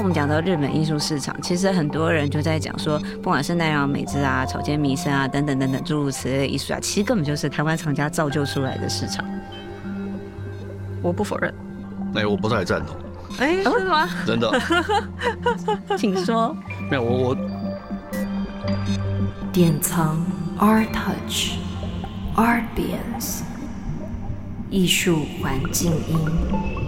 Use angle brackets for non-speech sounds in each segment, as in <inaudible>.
当我们讲到日本艺术市场，其实很多人就在讲说，不管是奈良美智啊、草间弥生啊等等等等诸如此类的艺术啊，其实根本就是台湾厂家造就出来的市场。我不否认。哎、欸，我不太赞同。哎、欸，是吗？真的。<laughs> 请说。没有，我我。典藏 Art Touch Artbience 艺术环境音。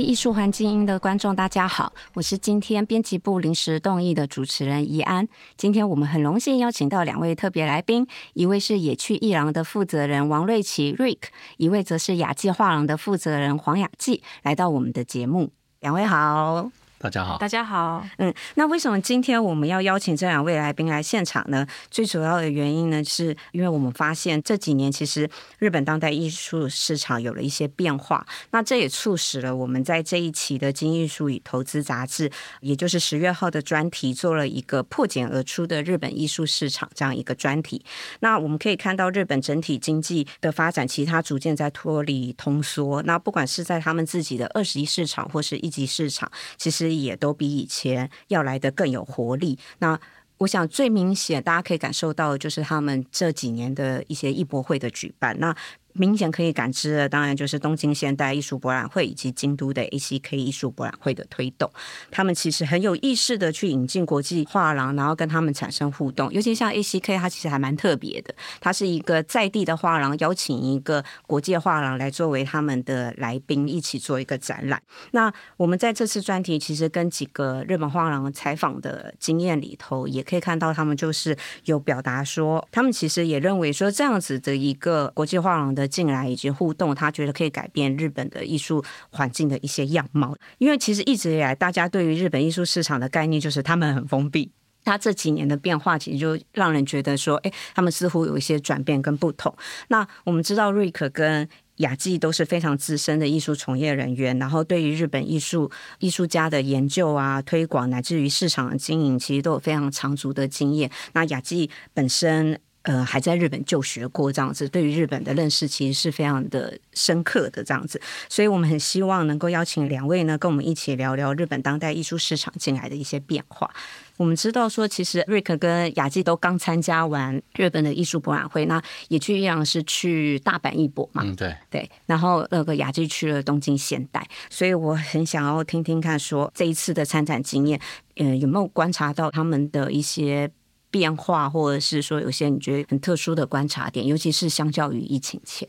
艺术环境音的观众，大家好，我是今天编辑部临时动议的主持人怡安。今天我们很荣幸邀请到两位特别来宾，一位是野趣艺廊的负责人王瑞琦 Rick，一位则是雅记画廊的负责人黄雅记，来到我们的节目。两位好。大家好，大家好。嗯，那为什么今天我们要邀请这两位来宾来现场呢？最主要的原因呢，是因为我们发现这几年其实日本当代艺术市场有了一些变化，那这也促使了我们在这一期的《金艺术与投资》杂志，也就是十月号的专题，做了一个破茧而出的日本艺术市场这样一个专题。那我们可以看到，日本整体经济的发展，其实它逐渐在脱离通缩。那不管是在他们自己的二十一市场或是一级市场，其实也都比以前要来的更有活力。那我想最明显，大家可以感受到就是他们这几年的一些艺博会的举办。那明显可以感知的，当然就是东京现代艺术博览会以及京都的 ACK 艺术博览会的推动。他们其实很有意识的去引进国际画廊，然后跟他们产生互动。尤其像 ACK，它其实还蛮特别的，它是一个在地的画廊邀请一个国际画廊来作为他们的来宾，一起做一个展览。那我们在这次专题其实跟几个日本画廊采访的经验里头，也可以看到他们就是有表达说，他们其实也认为说这样子的一个国际画廊的。进来以及互动，他觉得可以改变日本的艺术环境的一些样貌。因为其实一直以来，大家对于日本艺术市场的概念就是他们很封闭。他这几年的变化，其实就让人觉得说，哎，他们似乎有一些转变跟不同。那我们知道，瑞克跟雅纪都是非常资深的艺术从业人员，然后对于日本艺术艺术家的研究啊、推广，乃至于市场的经营，其实都有非常长足的经验。那雅纪本身。呃，还在日本就学过这样子，对于日本的认识其实是非常的深刻的这样子，所以我们很希望能够邀请两位呢，跟我们一起聊聊日本当代艺术市场进来的一些变化。我们知道说，其实瑞克跟雅纪都刚参加完日本的艺术博览会，那也去一样是去大阪艺博嘛，嗯，对对，然后那个雅纪去了东京现代，所以我很想要听听看，说这一次的参展经验，嗯、呃，有没有观察到他们的一些。变化，或者是说有些你觉得很特殊的观察点，尤其是相较于疫情前。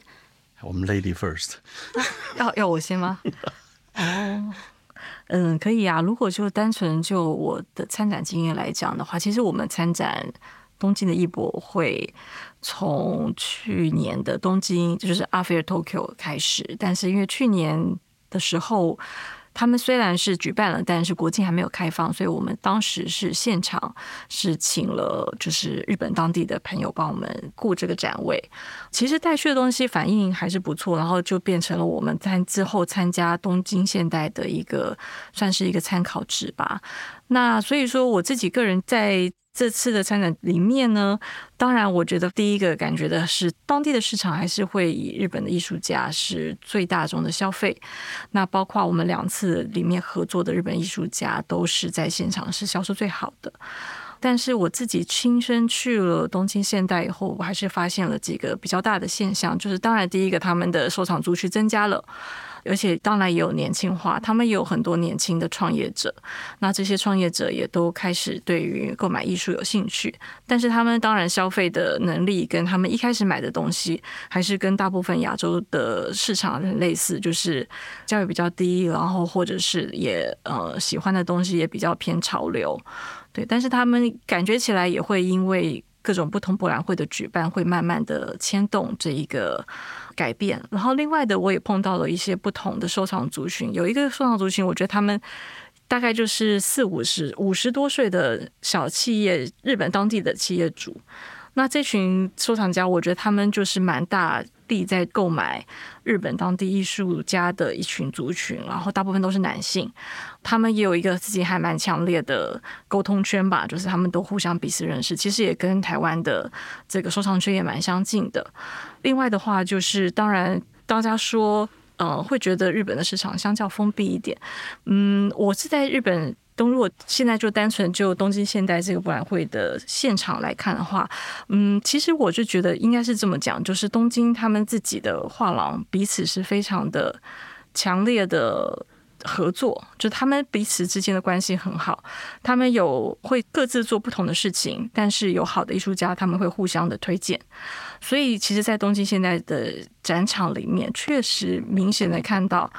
我们 Lady First，<laughs> 要要我先吗？<laughs> 哦，嗯，可以啊。如果就单纯就我的参展经验来讲的话，其实我们参展东京的艺博会，从去年的东京就是 Art Fair Tokyo 开始，但是因为去年的时候。他们虽然是举办了，但是国庆还没有开放，所以我们当时是现场是请了就是日本当地的朋友帮我们顾这个展位。其实带去的东西反应还是不错，然后就变成了我们在之后参加东京现代的一个算是一个参考值吧。那所以说我自己个人在。这次的参展里面呢，当然，我觉得第一个感觉的是，当地的市场还是会以日本的艺术家是最大众的消费。那包括我们两次里面合作的日本艺术家，都是在现场是销售最好的。但是我自己亲身去了东京现代以后，我还是发现了几个比较大的现象，就是当然第一个，他们的收藏族群增加了。而且当然也有年轻化，他们也有很多年轻的创业者。那这些创业者也都开始对于购买艺术有兴趣，但是他们当然消费的能力跟他们一开始买的东西，还是跟大部分亚洲的市场很类似，就是价位比较低，然后或者是也呃喜欢的东西也比较偏潮流。对，但是他们感觉起来也会因为各种不同博览会的举办，会慢慢的牵动这一个。改变，然后另外的我也碰到了一些不同的收藏族群，有一个收藏族群，我觉得他们大概就是四五十、五十多岁的小企业，日本当地的企业主。那这群收藏家，我觉得他们就是蛮大力在购买日本当地艺术家的一群族群，然后大部分都是男性，他们也有一个自己还蛮强烈的沟通圈吧，就是他们都互相彼此认识，其实也跟台湾的这个收藏圈也蛮相近的。另外的话，就是当然大家说，呃，会觉得日本的市场相较封闭一点，嗯，我是在日本。东，如果现在就单纯就东京现代这个博览会的现场来看的话，嗯，其实我就觉得应该是这么讲，就是东京他们自己的画廊彼此是非常的强烈的合作，就他们彼此之间的关系很好，他们有会各自做不同的事情，但是有好的艺术家他们会互相的推荐，所以其实，在东京现在的展场里面，确实明显的看到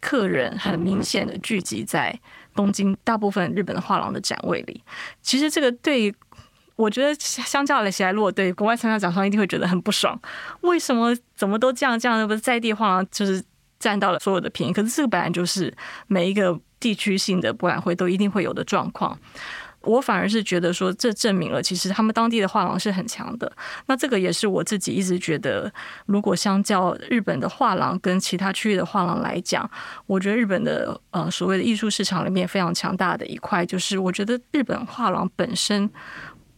客人很明显的聚集在。东京大部分日本的画廊的展位里，其实这个对，我觉得相较来起来，如果对国外参加展商一定会觉得很不爽。为什么怎么都这样这样？不是在地画廊就是占到了所有的便宜？可是这个本来就是每一个地区性的博览会都一定会有的状况。我反而是觉得说，这证明了其实他们当地的画廊是很强的。那这个也是我自己一直觉得，如果相较日本的画廊跟其他区域的画廊来讲，我觉得日本的呃所谓的艺术市场里面非常强大的一块，就是我觉得日本画廊本身，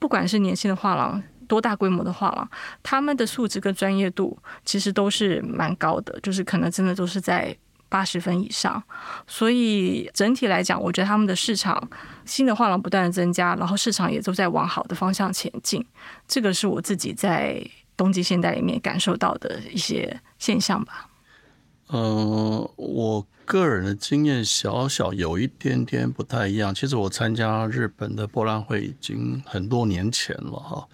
不管是年轻的画廊，多大规模的画廊，他们的素质跟专业度其实都是蛮高的，就是可能真的都是在。八十分以上，所以整体来讲，我觉得他们的市场新的画廊不断的增加，然后市场也都在往好的方向前进。这个是我自己在东京现代里面感受到的一些现象吧。嗯、我个人的经验小小有一点点不太一样。其实我参加日本的博览会已经很多年前了哈。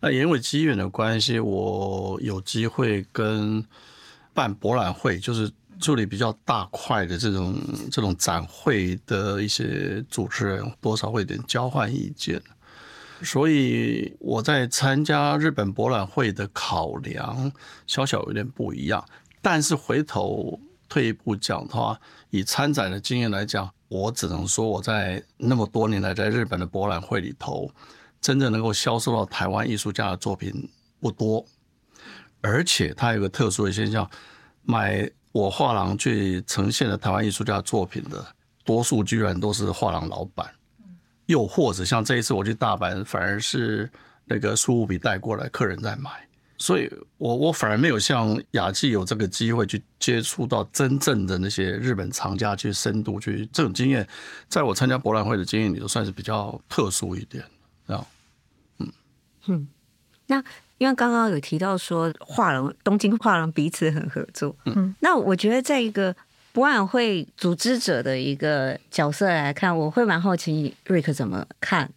那因为机缘的关系，我有机会跟办博览会，就是。处理比较大块的这种这种展会的一些主持人，多少会有点交换意见，所以我在参加日本博览会的考量，小小有点不一样。但是回头退一步讲的话，以参展的经验来讲，我只能说我在那么多年来在日本的博览会里头，真正能够销售到台湾艺术家的作品不多，而且它有个特殊的现象，买。我画廊去呈现的台湾艺术家作品的多数，居然都是画廊老板，又或者像这一次我去大阪，反而是那个苏富比带过来，客人在买，所以我我反而没有像雅纪有这个机会去接触到真正的那些日本藏家，去深度去这种经验，在我参加博览会的经验里头，算是比较特殊一点，啊，嗯嗯，那。因为刚刚有提到说画廊，东京画廊彼此很合作，嗯，那我觉得在一个博览会组织者的一个角色来看，我会蛮好奇瑞克怎么看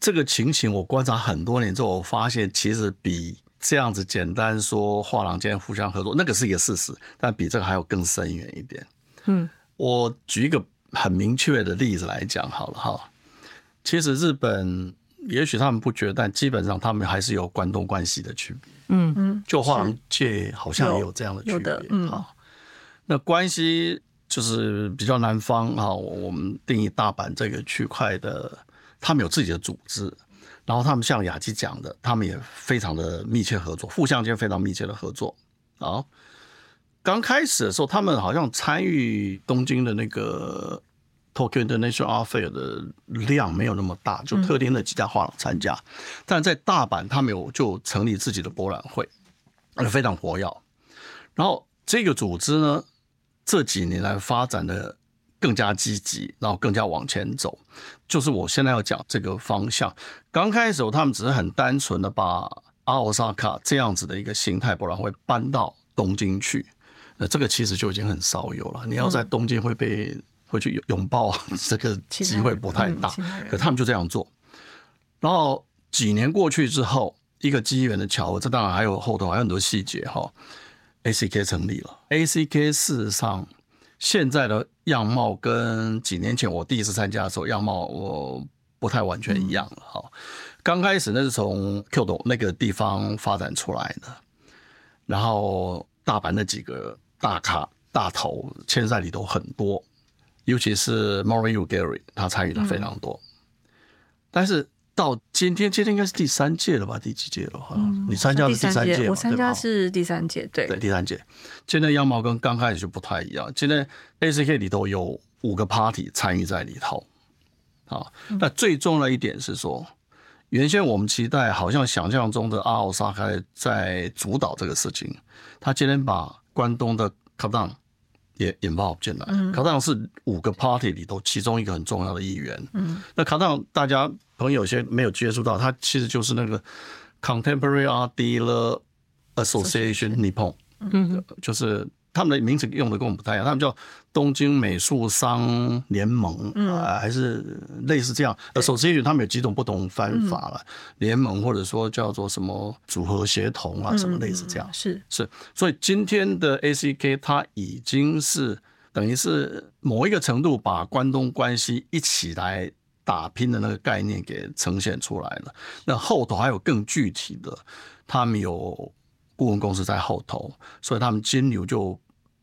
这个情形。我观察很多年之后，我发现其实比这样子简单说画廊间互相合作，那个是一个事实，但比这个还要更深远一点。嗯，我举一个很明确的例子来讲好了哈，其实日本。也许他们不觉得，但基本上他们还是有关东关西的区别。嗯嗯，就画廊界好像也有这样的区别。嗯，好，那关西就是比较南方啊。我们定义大阪这个区块的，他们有自己的组织，然后他们像雅基讲的，他们也非常的密切合作，互相间非常密切的合作。啊，刚开始的时候，他们好像参与东京的那个。Tokyo International Art Fair 的量没有那么大，就特定的几家画廊参加。但在大阪，他们有就成立自己的博览会，非常活跃。然后这个组织呢，这几年来发展的更加积极，然后更加往前走。就是我现在要讲这个方向。刚开始他们只是很单纯的把阿奥萨卡这样子的一个形态博览会搬到东京去，那这个其实就已经很少有了。你要在东京会被。会去拥抱这个机会不太大，可他们就这样做。然后几年过去之后，一个机缘的巧合，这当然还有后头还有很多细节哈。ACK 成立了，ACK 事实上现在的样貌跟几年前我第一次参加的时候样貌我不太完全一样了哈。刚开始那是从 Kyoto 那个地方发展出来的，然后大阪那几个大咖大头现在里头很多。尤其是 Maurice Ugeri 他参与的非常多。但是到今天，今天应该是第三届了吧？第几届了？哈、嗯，你参加是第三届，我参加是第三届，对对，第三届。今天样貌跟刚开始就不太一样。今天 ACK 里头有五个 party 参与在里头。好，那最重要的一点是说，原先我们期待好像想象中的阿奥沙开在主导这个事情，他今天把关东的卡当也 involve 进来。卡当是五个 party 里头其中一个很重要的一员。嗯，那卡当大家朋友有些没有接触到，它其实就是那个 Contemporary Art Dealer Association Nippon，嗯，就是。他们的名字用的跟我们不太一样，他们叫东京美术商联盟，嗯、呃，还是类似这样。呃，首先他们有几种不同翻法了，联、嗯、盟或者说叫做什么组合协同啊，什么类似这样。嗯、是是，所以今天的 ACK 它已经是等于是某一个程度把关东关西一起来打拼的那个概念给呈现出来了。那后头还有更具体的，他们有顾问公司在后头，所以他们金牛就。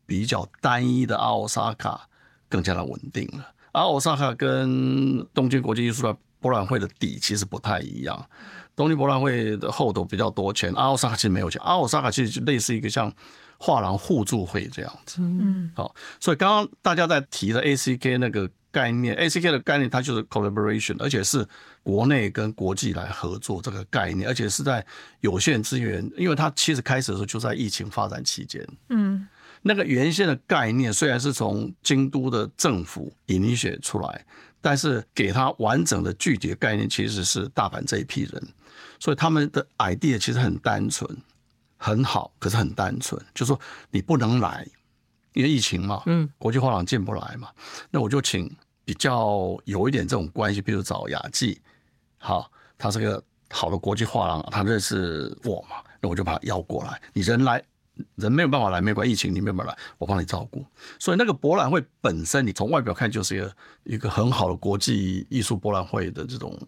比较单一的阿奥萨卡更加的稳定了。阿奥萨卡跟东京国际艺术的博览会的底其实不太一样。东京博览会的后头比较多钱，阿奥萨卡其实没有钱。阿奥萨卡其实就类似一个像画廊互助会这样子。嗯，好，所以刚刚大家在提的 ACK 那个概念，ACK 的概念它就是 collaboration，而且是国内跟国际来合作这个概念，而且是在有限资源，因为它其实开始的时候就在疫情发展期间。嗯。那个原先的概念虽然是从京都的政府引领出来，但是给他完整的具体的概念其实是大阪这一批人，所以他们的 idea 其实很单纯，很好，可是很单纯，就是说你不能来，因为疫情嘛，嗯，国际画廊进不来嘛，那我就请比较有一点这种关系，比如找雅纪，好，他是个好的国际画廊，他认识我嘛，那我就把他邀过来，你人来。人没有办法来，没关系，疫情你没有办法来，我帮你照顾。所以那个博览会本身，你从外表看就是一个一个很好的国际艺术博览会的这种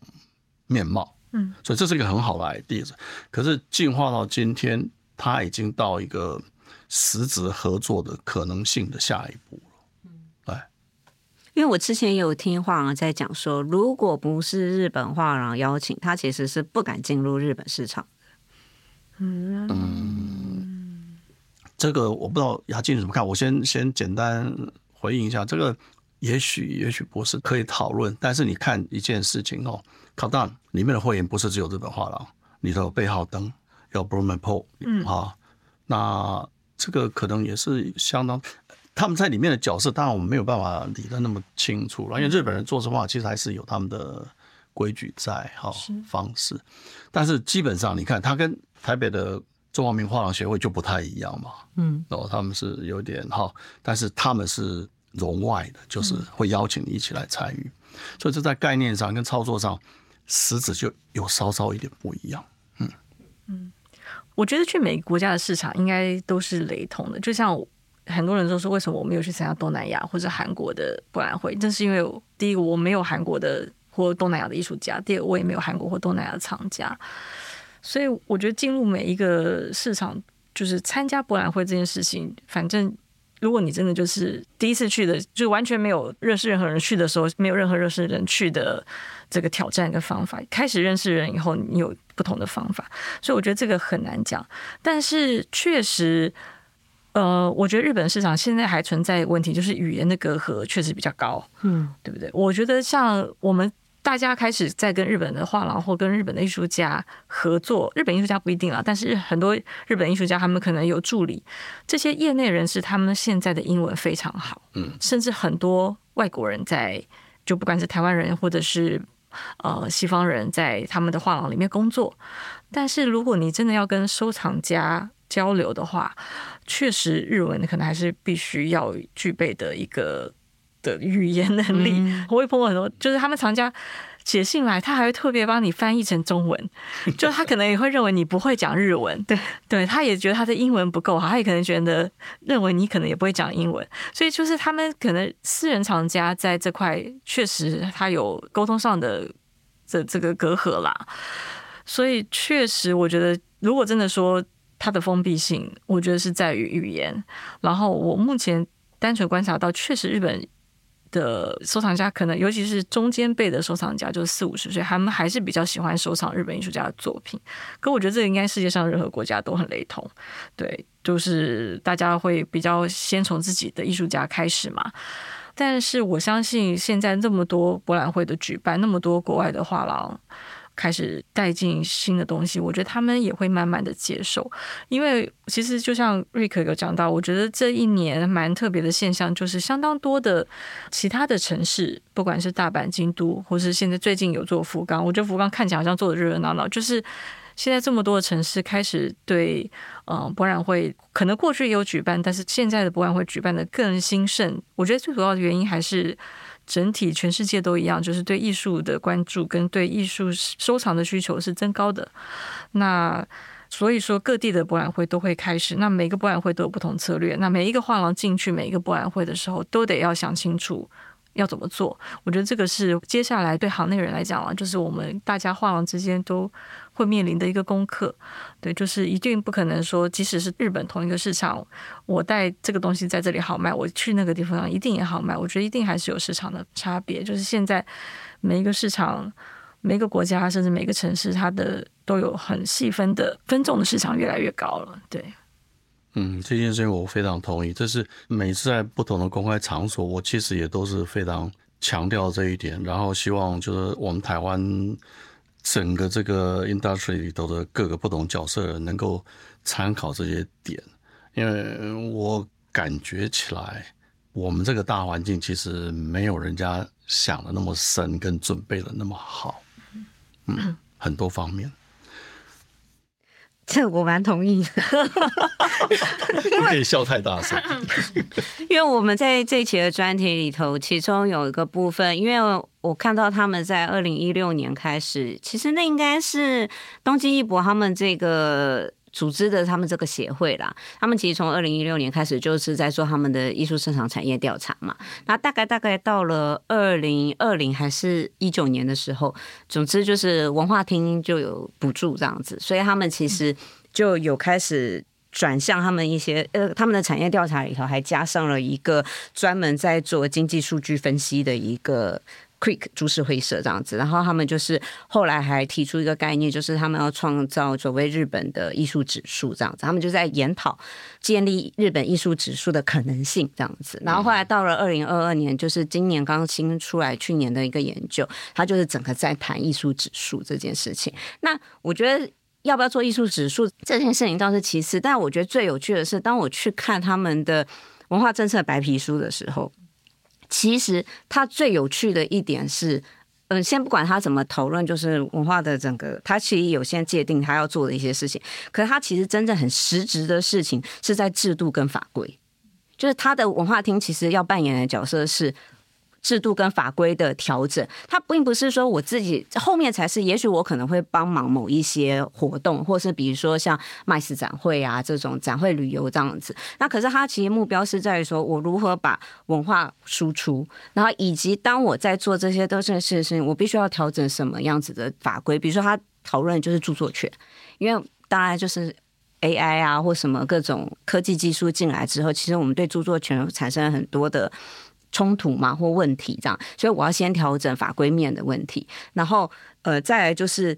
面貌。嗯，所以这是一个很好的 idea。可是进化到今天，它已经到一个实质合作的可能性的下一步了。嗯，哎，因为我之前也有听画廊在讲说，如果不是日本画廊邀请，他其实是不敢进入日本市场。嗯嗯。这个我不知道雅静怎么看，我先先简单回应一下。这个也许也许不是可以讨论，但是你看一件事情哦，Kadan 里面的会员不是只有日本画廊，里头有贝浩登，有 Blumenpohl 嗯啊，那这个可能也是相当他们在里面的角色，当然我们没有办法理得那么清楚了，因为日本人做实话其实还是有他们的规矩在哈方式，但是基本上你看他跟台北的。中华民画廊协会就不太一样嘛，嗯，哦，他们是有点哈，但是他们是融外的，就是会邀请你一起来参与，所以这在概念上跟操作上，实质就有稍稍一点不一样，嗯。嗯，我觉得去每个国家的市场应该都是雷同的，就像很多人都说，为什么我没有去参加东南亚或者韩国的博览会？正是因为第一个我没有韩国的或东南亚的艺术家，第二个我也没有韩国或东南亚的藏家。所以我觉得进入每一个市场，就是参加博览会这件事情，反正如果你真的就是第一次去的，就完全没有认识任何人去的时候，没有任何认识人去的这个挑战跟方法。开始认识人以后，你有不同的方法，所以我觉得这个很难讲。但是确实，呃，我觉得日本市场现在还存在问题，就是语言的隔阂确实比较高，嗯，对不对？我觉得像我们。大家开始在跟日本的画廊或跟日本的艺术家合作，日本艺术家不一定啊，但是很多日本艺术家他们可能有助理，这些业内人士他们现在的英文非常好，嗯，甚至很多外国人在，就不管是台湾人或者是呃西方人在他们的画廊里面工作，但是如果你真的要跟收藏家交流的话，确实日文可能还是必须要具备的一个。的语言能力，嗯、我会碰过很多，就是他们藏家写信来，他还会特别帮你翻译成中文，<laughs> 就他可能也会认为你不会讲日文，对，对，他也觉得他的英文不够好，他也可能觉得认为你可能也不会讲英文，所以就是他们可能私人藏家在这块确实他有沟通上的这这个隔阂啦，所以确实我觉得，如果真的说它的封闭性，我觉得是在于语言，然后我目前单纯观察到，确实日本。的收藏家可能，尤其是中间辈的收藏家，就是四五十岁，他们还是比较喜欢收藏日本艺术家的作品。可我觉得这个应该世界上任何国家都很雷同，对，就是大家会比较先从自己的艺术家开始嘛。但是我相信现在那么多博览会的举办，那么多国外的画廊。开始带进新的东西，我觉得他们也会慢慢的接受，因为其实就像瑞克有讲到，我觉得这一年蛮特别的现象，就是相当多的其他的城市，不管是大阪、京都，或是现在最近有做福冈，我觉得福冈看起来好像做的热热闹闹，就是现在这么多的城市开始对，嗯，博览会可能过去也有举办，但是现在的博览会举办的更兴盛，我觉得最主要的原因还是。整体全世界都一样，就是对艺术的关注跟对艺术收藏的需求是增高的。那所以说，各地的博览会都会开始。那每个博览会都有不同策略。那每一个画廊进去每一个博览会的时候，都得要想清楚。要怎么做？我觉得这个是接下来对行内人来讲啊，就是我们大家画廊之间都会面临的一个功课。对，就是一定不可能说，即使是日本同一个市场，我带这个东西在这里好卖，我去那个地方一定也好卖。我觉得一定还是有市场的差别。就是现在每一个市场、每一个国家，甚至每个城市，它的都有很细分的分众的市场越来越高了。对。嗯，这件事情我非常同意。这是每次在不同的公开场所，我其实也都是非常强调这一点。然后希望就是我们台湾整个这个 industry 里头的各个不同角色能够参考这些点，因为我感觉起来我们这个大环境其实没有人家想的那么深，跟准备的那么好。嗯，很多方面。这我蛮同意的，不可以笑太大声。<laughs> 因为我们在这一期的专题里头，其中有一个部分，因为我看到他们在二零一六年开始，其实那应该是东京一博他们这个。组织的他们这个协会啦，他们其实从二零一六年开始就是在做他们的艺术市场产业调查嘛。那大概大概到了二零二零还是一九年的时候，总之就是文化厅就有补助这样子，所以他们其实就有开始转向他们一些呃他们的产业调查里头还加上了一个专门在做经济数据分析的一个。Creek 株式会社这样子，然后他们就是后来还提出一个概念，就是他们要创造所谓日本的艺术指数这样子，他们就在研讨建立日本艺术指数的可能性这样子。然后后来到了二零二二年，就是今年刚新出来去年的一个研究，他就是整个在谈艺术指数这件事情。那我觉得要不要做艺术指数这件事情倒是其次，但我觉得最有趣的是，当我去看他们的文化政策白皮书的时候。其实他最有趣的一点是，嗯，先不管他怎么讨论，就是文化的整个，他其实有先界定他要做的一些事情。可是他其实真正很实质的事情是在制度跟法规，就是他的文化厅其实要扮演的角色是。制度跟法规的调整，它并不是说我自己后面才是，也许我可能会帮忙某一些活动，或是比如说像麦斯展会啊这种展会旅游这样子。那可是它其实目标是在于说我如何把文化输出，然后以及当我在做这些都是事情，我必须要调整什么样子的法规。比如说他讨论就是著作权，因为当然就是 AI 啊或什么各种科技技术进来之后，其实我们对著作权产生了很多的。冲突嘛，或问题这样，所以我要先调整法规面的问题，然后呃，再来就是，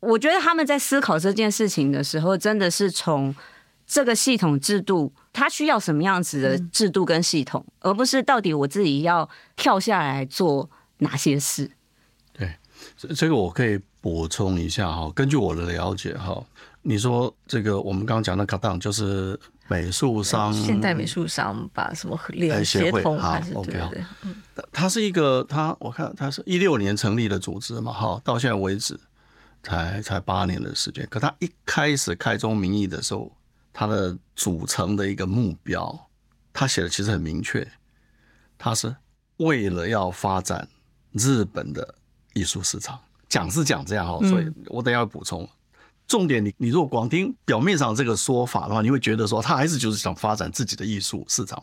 我觉得他们在思考这件事情的时候，真的是从这个系统制度，它需要什么样子的制度跟系统，而不是到底我自己要跳下来做哪些事。对，这这个我可以补充一下哈，根据我的了解哈，你说这个我们刚刚讲的卡当就是。美术商，现代美术商把什么联协会啊，OK 好，它是一个，它我看它是一六年成立的组织嘛，哈，到现在为止才才八年的时间。可它一开始开宗明义的时候，它的组成的一个目标，它写的其实很明确，它是为了要发展日本的艺术市场。讲是讲这样哈，所以我等下要补充。重点你，你你如果光听表面上这个说法的话，你会觉得说他还是就是想发展自己的艺术市场。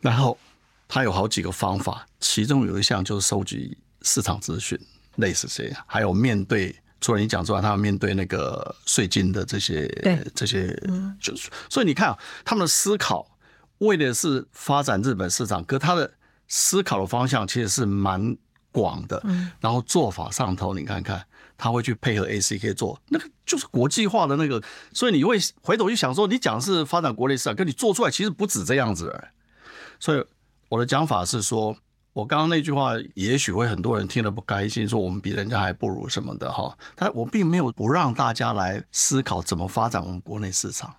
然后他有好几个方法，其中有一项就是收集市场资讯，类似这样。还有面对除了你讲之外，他要面对那个税金的这些这些，就是所以你看啊，他们的思考为的是发展日本市场，可他的思考的方向其实是蛮广的，嗯然后做法上头，你看看他会去配合 ACK 做，那个就是国际化的那个，所以你会回头去想说，你讲是发展国内市场，跟你做出来其实不止这样子。所以我的讲法是说，我刚刚那句话也许会很多人听了不开心，说我们比人家还不如什么的哈，但我并没有不让大家来思考怎么发展我们国内市场，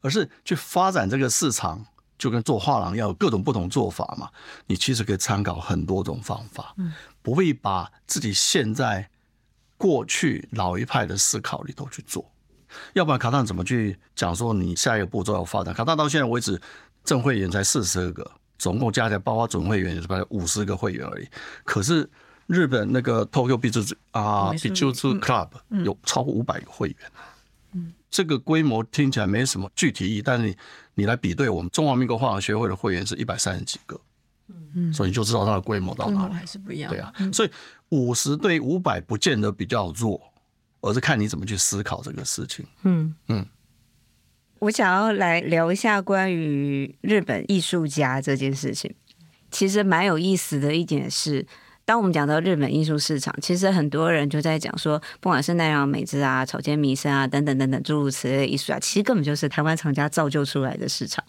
而是去发展这个市场。就跟做画廊要有各种不同做法嘛，你其实可以参考很多种方法，不必把自己现在过去老一派的思考里头去做，要不然卡达怎么去讲说你下一个步骤要发展？卡达到现在为止，正会员才四十二个，总共加起来包括准会员也是才五十个会员而已。可是日本那个 Tokyo 美术啊，美术 Club 有超过五百个会员。这个规模听起来没什么具体意义，但是你你来比对，我们中华民国画廊协会的会员是一百三十几个，嗯，所以你就知道它的规模到哪里还是不一样。对啊，所以五十对五百不见得比较弱，而是看你怎么去思考这个事情。嗯嗯，我想要来聊一下关于日本艺术家这件事情，其实蛮有意思的一点是。当我们讲到日本艺术市场，其实很多人就在讲说，不管是奈良美智啊、草间弥生啊等等等等诸如此类的艺术家，其实根本就是台湾厂家造就出来的市场。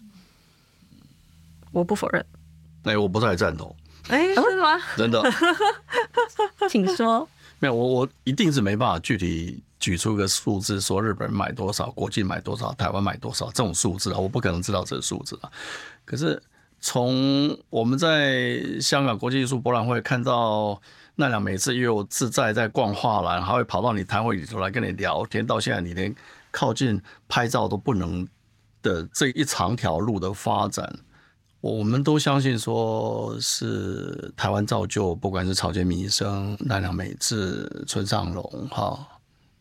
我不否认。哎，我不太赞同。哎，为什么？<laughs> 真的？<laughs> <laughs> 请说。没有，我我一定是没办法具体举出个数字，说日本人买多少，国际买多少，台湾买多少这种数字啊，我不可能知道这个数字啊。可是。从我们在香港国际艺术博览会看到奈良美智又自在在逛画廊，还会跑到你摊位里头来跟你聊天，到现在你连靠近拍照都不能的这一长条路的发展，我们都相信说是台湾造就，不管是草间弥生、奈良美智、村上隆哈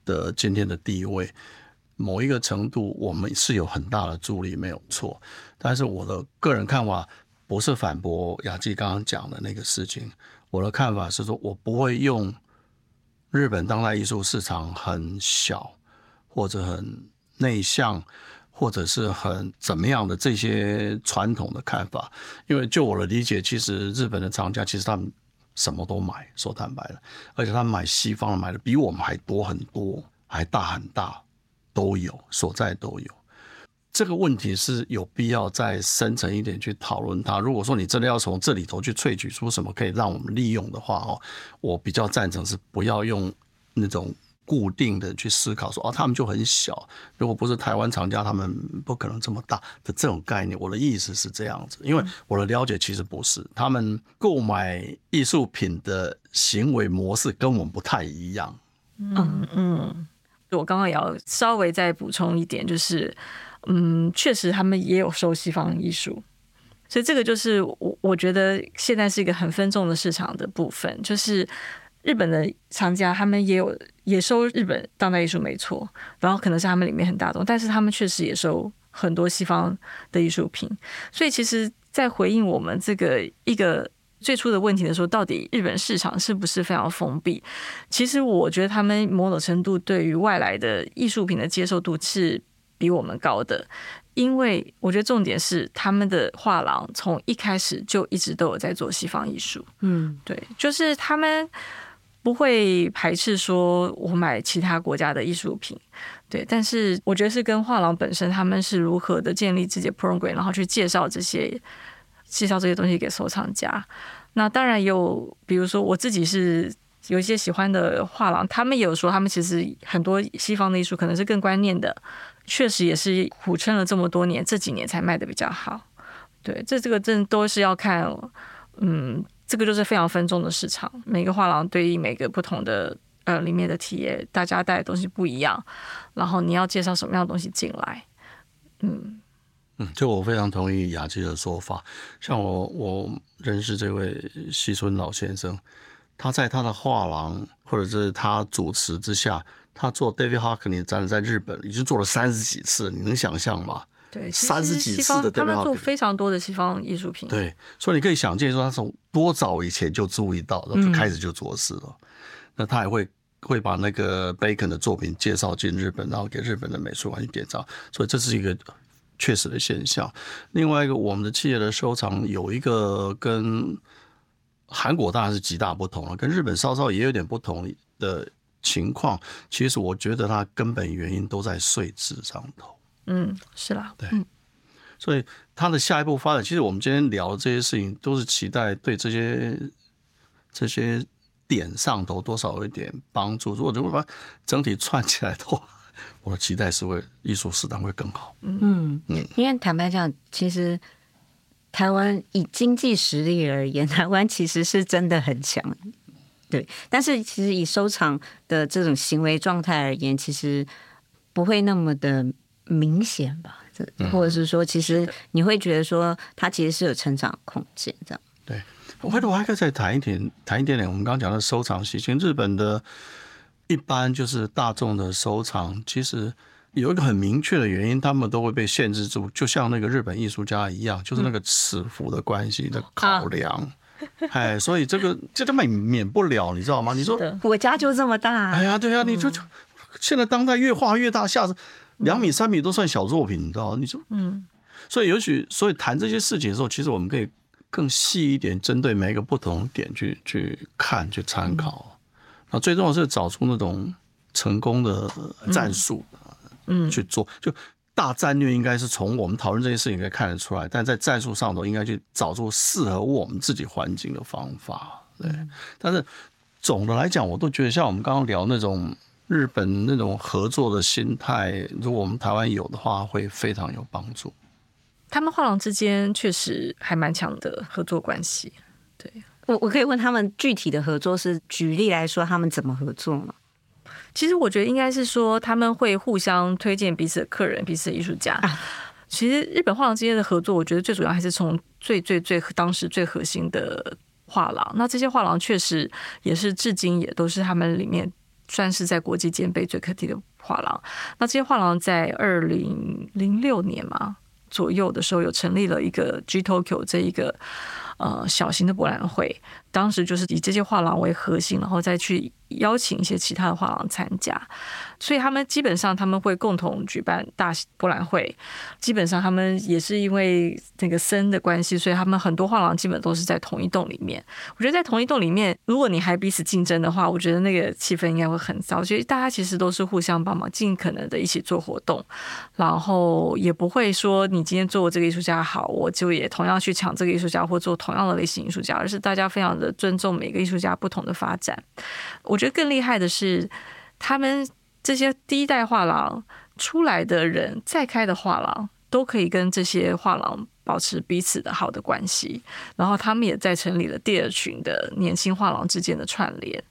的今天的地位。某一个程度，我们是有很大的助力，没有错。但是我的个人看法不是反驳雅纪刚刚讲的那个事情。我的看法是说，我不会用日本当代艺术市场很小，或者很内向，或者是很怎么样的这些传统的看法。因为就我的理解，其实日本的藏家其实他们什么都买，说坦白了，而且他们买西方的买的比我们还多很多，还大很大。都有，所在都有。这个问题是有必要再深层一点去讨论它。如果说你真的要从这里头去萃取出什么可以让我们利用的话，哦，我比较赞成是不要用那种固定的去思考说，哦，他们就很小，如果不是台湾厂家，他们不可能这么大的这种概念。我的意思是这样子，因为我的了解其实不是，他们购买艺术品的行为模式跟我们不太一样。嗯嗯。我刚刚也要稍微再补充一点，就是，嗯，确实他们也有收西方艺术，所以这个就是我我觉得现在是一个很分众的市场的部分，就是日本的藏家他们也有也收日本当代艺术没错，然后可能是他们里面很大众，但是他们确实也收很多西方的艺术品，所以其实，在回应我们这个一个。最初的问题的时候，到底日本市场是不是非常封闭？其实我觉得他们某种程度对于外来的艺术品的接受度是比我们高的，因为我觉得重点是他们的画廊从一开始就一直都有在做西方艺术。嗯，对，就是他们不会排斥说我买其他国家的艺术品，对，但是我觉得是跟画廊本身他们是如何的建立自己的 program，然后去介绍这些。介绍这些东西给收藏家，那当然有，比如说我自己是有一些喜欢的画廊，他们也有说，他们其实很多西方的艺术可能是更观念的，确实也是苦撑了这么多年，这几年才卖得比较好。对，这这个真都是要看，嗯，这个就是非常分众的市场，每个画廊对应每个不同的呃里面的体验，大家带的东西不一样，然后你要介绍什么样的东西进来，嗯。嗯，就我非常同意雅琪的说法。像我，我认识这位西村老先生，他在他的画廊或者是他主持之下，他做 David Hockney 展览在日本已经做了三十几次，你能想象吗？对，三十几次的他们做非常多的西方艺术品。对，所以你可以想见，说他从多早以前就注意到，然后就开始就做事了。嗯、那他也会会把那个 Bacon 的作品介绍进日本，然后给日本的美术馆去典藏。所以这是一个。确实的现象。另外一个，我们的企业的收藏有一个跟韩国当然是极大不同了，跟日本稍稍也有点不同的情况。其实我觉得它根本原因都在税制上头。嗯，是啦，对。嗯所以它的下一步发展，其实我们今天聊的这些事情，都是期待对这些这些点上头多少有一点帮助。如果如果把整体串起来的话，我的期待是会艺术市场会更好。嗯嗯，因为坦白讲，其实台湾以经济实力而言，台湾其实是真的很强。对，但是其实以收藏的这种行为状态而言，其实不会那么的明显吧。这或者是说，其实你会觉得说，它其实是有成长空间这样。对，我回头我还可以再谈一点，谈一点点。我们刚刚讲的收藏习性，日本的一般就是大众的收藏，其实有一个很明确的原因，他们都会被限制住，就像那个日本艺术家一样，就是那个尺幅的关系的考量。哎，所以这个这个免免不了，你知道吗？你说我家就这么大，哎呀，对呀，你就现在当代越画越大，下次。两米、三米都算小作品，你知道？你说，嗯，所以也许，所以谈这些事情的时候，其实我们可以更细一点，针对每一个不同的点去去看、去参考。那最重要是找出那种成功的战术，嗯，去做。就大战略应该是从我们讨论这些事情可以看得出来，但在战术上头应该去找出适合我们自己环境的方法。对，但是总的来讲，我都觉得像我们刚刚聊那种。日本那种合作的心态，如果我们台湾有的话，会非常有帮助。他们画廊之间确实还蛮强的合作关系。对，我，我可以问他们具体的合作是，举例来说，他们怎么合作吗？其实我觉得应该是说，他们会互相推荐彼此的客人、彼此的艺术家。啊、其实日本画廊之间的合作，我觉得最主要还是从最最最当时最核心的画廊。那这些画廊确实也是至今也都是他们里面。算是在国际间被最肯定的画廊。那这些画廊在二零零六年嘛左右的时候，有成立了一个 G Tokyo 这一个呃小型的博览会。当时就是以这些画廊为核心，然后再去邀请一些其他的画廊参加，所以他们基本上他们会共同举办大博览会。基本上他们也是因为那个森的关系，所以他们很多画廊基本都是在同一栋里面。我觉得在同一栋里面，如果你还彼此竞争的话，我觉得那个气氛应该会很糟。所以大家其实都是互相帮忙，尽可能的一起做活动，然后也不会说你今天做这个艺术家好，我就也同样去抢这个艺术家或做同样的类型艺术家，而是大家非常。的尊重每个艺术家不同的发展，我觉得更厉害的是，他们这些第一代画廊出来的人，再开的画廊都可以跟这些画廊保持彼此的好的关系，然后他们也在成立了第二群的年轻画廊之间的串联。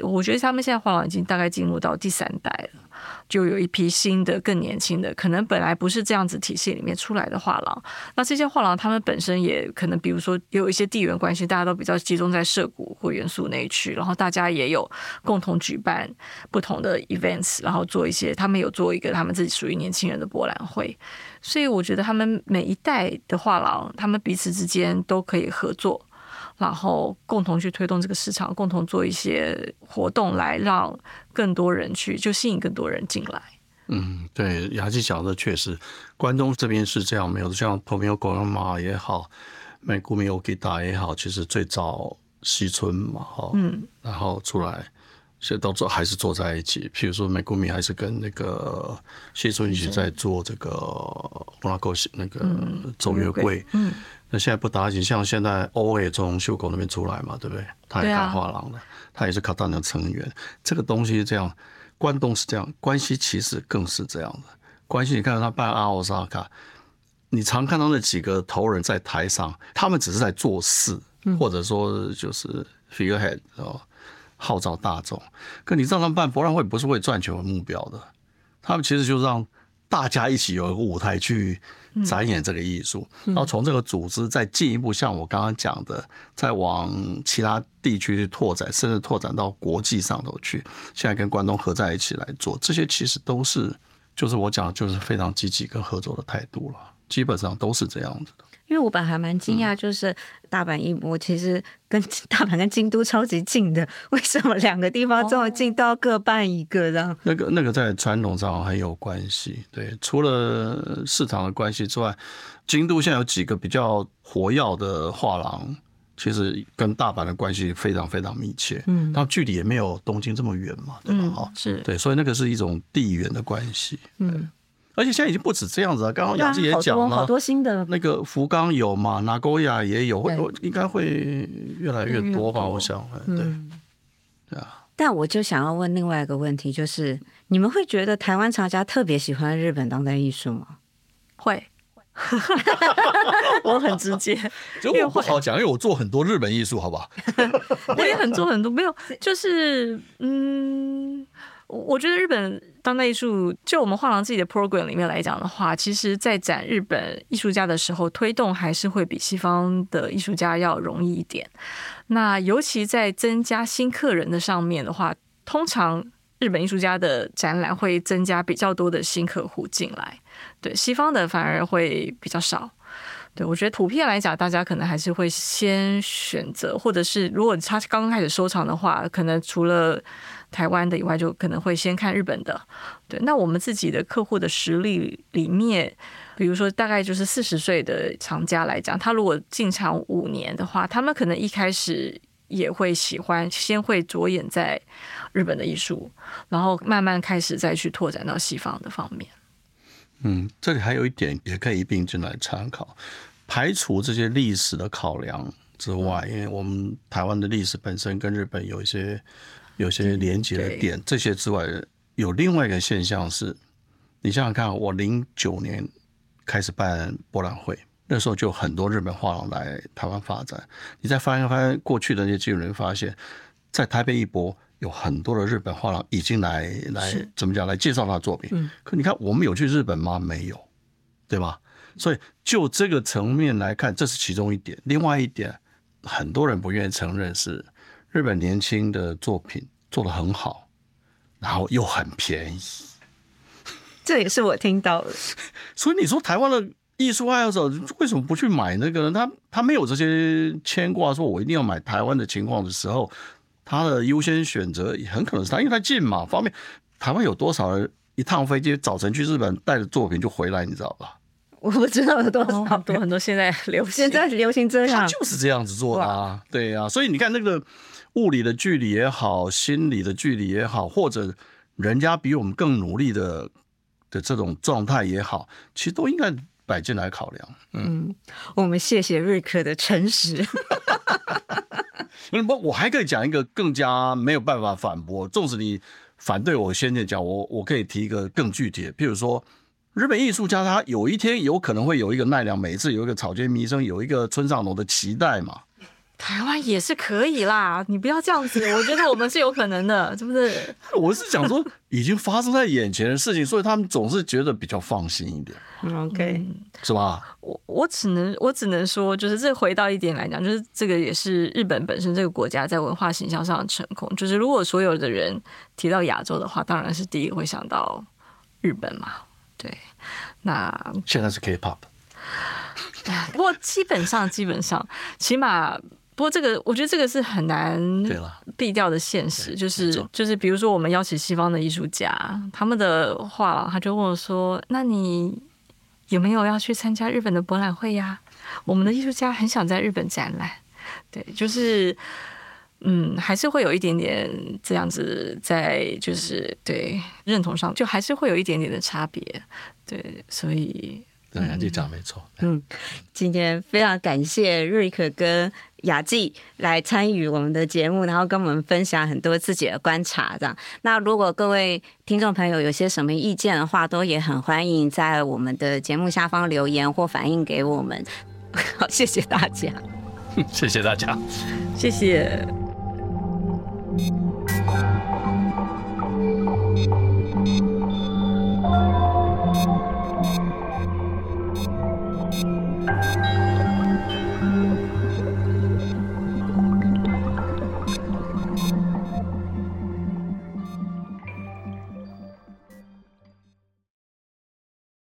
我觉得他们现在画廊已经大概进入到第三代了。就有一批新的、更年轻的，可能本来不是这样子体系里面出来的画廊。那这些画廊，他们本身也可能，比如说有一些地缘关系，大家都比较集中在涉谷或元素那一区，然后大家也有共同举办不同的 events，然后做一些，他们有做一个他们自己属于年轻人的博览会。所以我觉得他们每一代的画廊，他们彼此之间都可以合作。然后共同去推动这个市场，共同做一些活动，来让更多人去，就吸引更多人进来。嗯，对，雅纪讲的确实，关东这边是这样，没有像 Tomio Koyama 也好，Megumi Okita 也好，其实最早西村嘛，哈，嗯，然后出来，现在到最后还是坐在一起。譬如说，Megumi 还是跟那个西村一起在做这个 Monaco 那个走月柜，嗯。那现在不打紧，像现在 O 也从秀狗那边出来嘛，对不对？他也开画廊的，啊、他也是卡达的成员。这个东西是这样，关东是这样，关西其实更是这样的。关西，你看到他办阿奥萨卡，你常看到那几个头人在台上，他们只是在做事，或者说就是 figurehead 哦，号召大众。可你让他们办博览会，不是为赚钱为目标的，他们其实就是让大家一起有一个舞台去。展演这个艺术，然后从这个组织再进一步，像我刚刚讲的，再往其他地区去拓展，甚至拓展到国际上头去。现在跟关东合在一起来做，这些其实都是，就是我讲的就是非常积极跟合作的态度了，基本上都是这样子的。因为我本来还蛮惊讶，就是大阪一模其实跟 <laughs> 大阪跟京都超级近的，为什么两个地方这么近都要各办一个这样？那个那个在传统上很有关系，对，除了市场的关系之外，京都现在有几个比较活跃的画廊，其实跟大阪的关系非常非常密切，嗯，然后距离也没有东京这么远嘛，对吧？哈、嗯，是对，所以那个是一种地缘的关系，嗯。而且现在已经不止这样子了。刚刚雅芝也讲了，好多新的那个福冈有嘛，名古屋也有，会应该会越来越多吧？我想，对，对啊。但我就想要问另外一个问题，就是你们会觉得台湾藏家特别喜欢日本当代艺术吗？会，<laughs> 我很直接，因为我不好讲，因为我做很多日本艺术，好不好？<laughs> 我也很做很多，没有，就是嗯。我觉得日本当代艺术，就我们画廊自己的 program 里面来讲的话，其实，在展日本艺术家的时候，推动还是会比西方的艺术家要容易一点。那尤其在增加新客人的上面的话，通常日本艺术家的展览会增加比较多的新客户进来，对西方的反而会比较少。对，我觉得普遍来讲，大家可能还是会先选择，或者是如果他刚刚开始收藏的话，可能除了台湾的以外，就可能会先看日本的。对，那我们自己的客户的实力里面，比如说大概就是四十岁的厂家来讲，他如果进场五年的话，他们可能一开始也会喜欢，先会着眼在日本的艺术，然后慢慢开始再去拓展到西方的方面。嗯，这里还有一点也可以一并进来参考，排除这些历史的考量之外，因为我们台湾的历史本身跟日本有一些有些连接的点，这些之外，有另外一个现象是，你想想看，我零九年开始办博览会，那时候就很多日本画廊来台湾发展，你再翻一翻过去的那些记录，你会发现，在台北一博。有很多的日本画廊已经来来怎么讲来介绍他的作品，嗯，可你看我们有去日本吗？没有，对吧？所以就这个层面来看，这是其中一点。另外一点，很多人不愿意承认是日本年轻的作品做得很好，然后又很便宜。这也是我听到的。<laughs> 所以你说台湾的艺术爱好者为什么不去买那个呢？他他没有这些牵挂，说我一定要买台湾的情况的时候。他的优先选择也很可能是他，因为他近嘛，方便。台湾有多少人一趟飞机早晨去日本带着作品就回来，你知道吧？我不知道有多少，很多很多。现在 <laughs> 流行，现在流行这样，他就是这样子做的啊。对、啊，所以你看那个物理的距离也好，心理的距离也好，或者人家比我们更努力的的这种状态也好，其实都应该摆进来考量。嗯，嗯我们谢谢瑞克的诚实。<laughs> 不，我还可以讲一个更加没有办法反驳。纵使你反对我先前讲，我我可以提一个更具体的，譬如说，日本艺术家他有一天有可能会有一个奈良美智，有一个草间弥生，有一个村上隆的期待嘛。台湾也是可以啦，<laughs> 你不要这样子，我觉得我们是有可能的，是不是？我是讲说，已经发生在眼前的事情，所以他们总是觉得比较放心一点。OK，是吧？我我只能我只能说，就是这回到一点来讲，就是这个也是日本本身这个国家在文化形象上的成功。就是如果所有的人提到亚洲的话，当然是第一个会想到日本嘛。对，那现在是 K-pop，不过基本上基本上起码。不过这个，我觉得这个是很难避掉的现实，就是就是，比如说我们邀请西方的艺术家，他们的画廊，他就问我说：“那你有没有要去参加日本的博览会呀？”我们的艺术家很想在日本展览，对，就是嗯，还是会有一点点这样子，在就是对认同上，就还是会有一点点的差别，对，所以。对，雅智讲没错。嗯，今天非常感谢瑞克跟雅智来参与我们的节目，然后跟我们分享很多自己的观察。这样，那如果各位听众朋友有些什么意见的话，都也很欢迎在我们的节目下方留言或反映给我们。<laughs> 好，谢谢大家。<laughs> 谢谢大家，谢谢。Thank you.